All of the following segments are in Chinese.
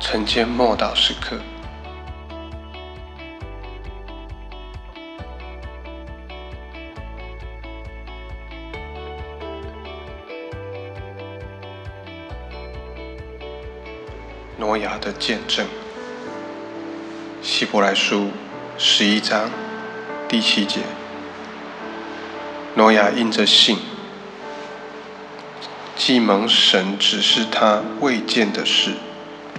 晨间默祷时刻。挪亚的见证，希伯来书十一章第七节。挪亚因着信，既蒙神指示他未见的事。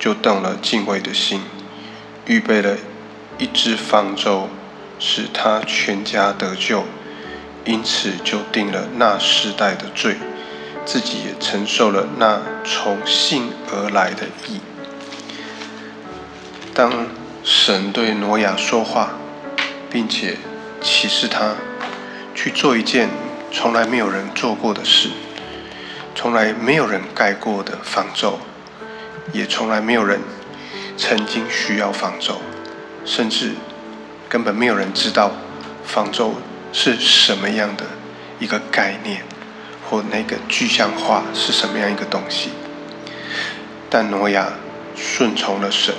就动了敬畏的心，预备了一只方舟，使他全家得救，因此就定了那世代的罪，自己也承受了那从信而来的义。当神对挪亚说话，并且启示他去做一件从来没有人做过的事，从来没有人盖过的方舟。也从来没有人曾经需要方舟，甚至根本没有人知道方舟是什么样的一个概念，或那个具象化是什么样一个东西。但挪亚顺从了神，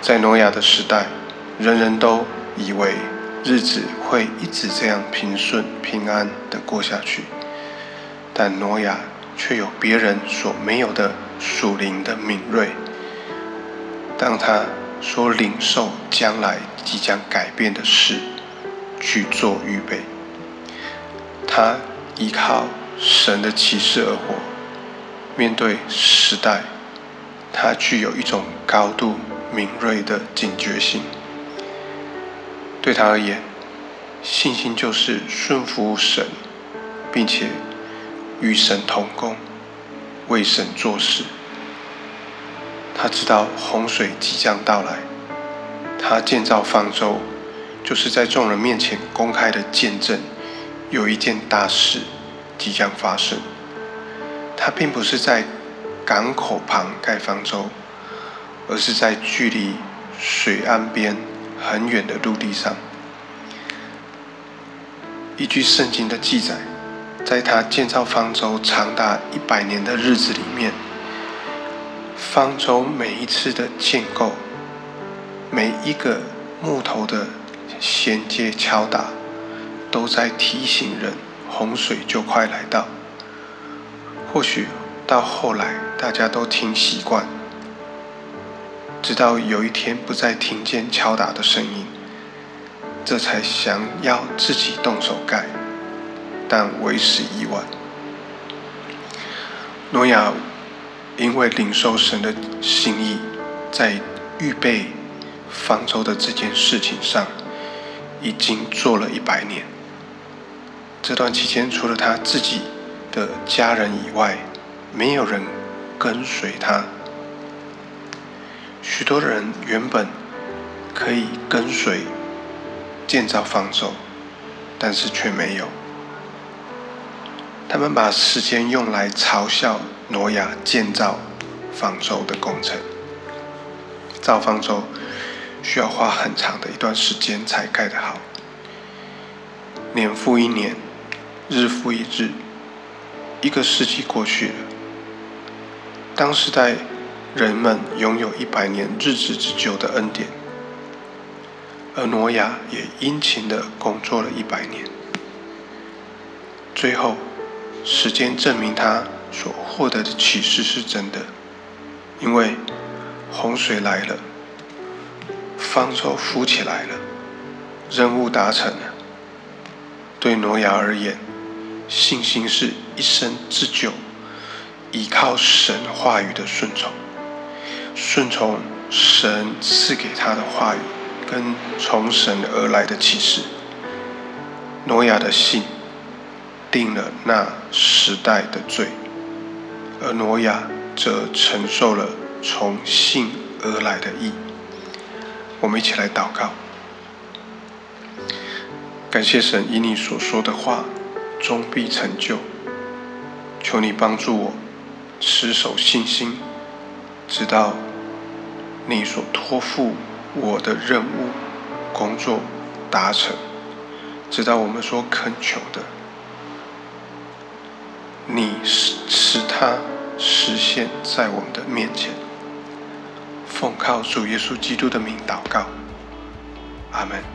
在挪亚的时代，人人都以为日子会一直这样平顺平安的过下去，但挪亚却有别人所没有的。属灵的敏锐，当他说领受将来即将改变的事去做预备，他依靠神的启示而活，面对时代，他具有一种高度敏锐的警觉性。对他而言，信心就是顺服神，并且与神同工。为神做事，他知道洪水即将到来，他建造方舟，就是在众人面前公开的见证，有一件大事即将发生。他并不是在港口旁盖方舟，而是在距离水岸边很远的陆地上。依据圣经的记载。在他建造方舟长达一百年的日子里面，方舟每一次的建构，每一个木头的衔接敲打，都在提醒人洪水就快来到。或许到后来大家都听习惯，直到有一天不再听见敲打的声音，这才想要自己动手盖。但为时已晚。诺亚因为领受神的心意，在预备方舟的这件事情上，已经做了一百年。这段期间，除了他自己的家人以外，没有人跟随他。许多人原本可以跟随建造方舟，但是却没有。他们把时间用来嘲笑挪亚建造方舟的工程。造方舟需要花很长的一段时间才盖得好，年复一年，日复一日，一个世纪过去了。当时代人们拥有一百年日子之久的恩典，而挪亚也殷勤的工作了一百年，最后。时间证明他所获得的启示是真的，因为洪水来了，方舟浮起来了，任务达成了。对挪亚而言，信心是一生之久，依靠神话语的顺从，顺从神赐给他的话语，跟从神而来的启示。挪亚的信。定了那时代的罪，而挪亚则承受了从信而来的义。我们一起来祷告，感谢神以你所说的话终必成就。求你帮助我持守信心，直到你所托付我的任务工作达成，直到我们所恳求的。你使使他实现在我们的面前，奉靠主耶稣基督的名祷告。阿门。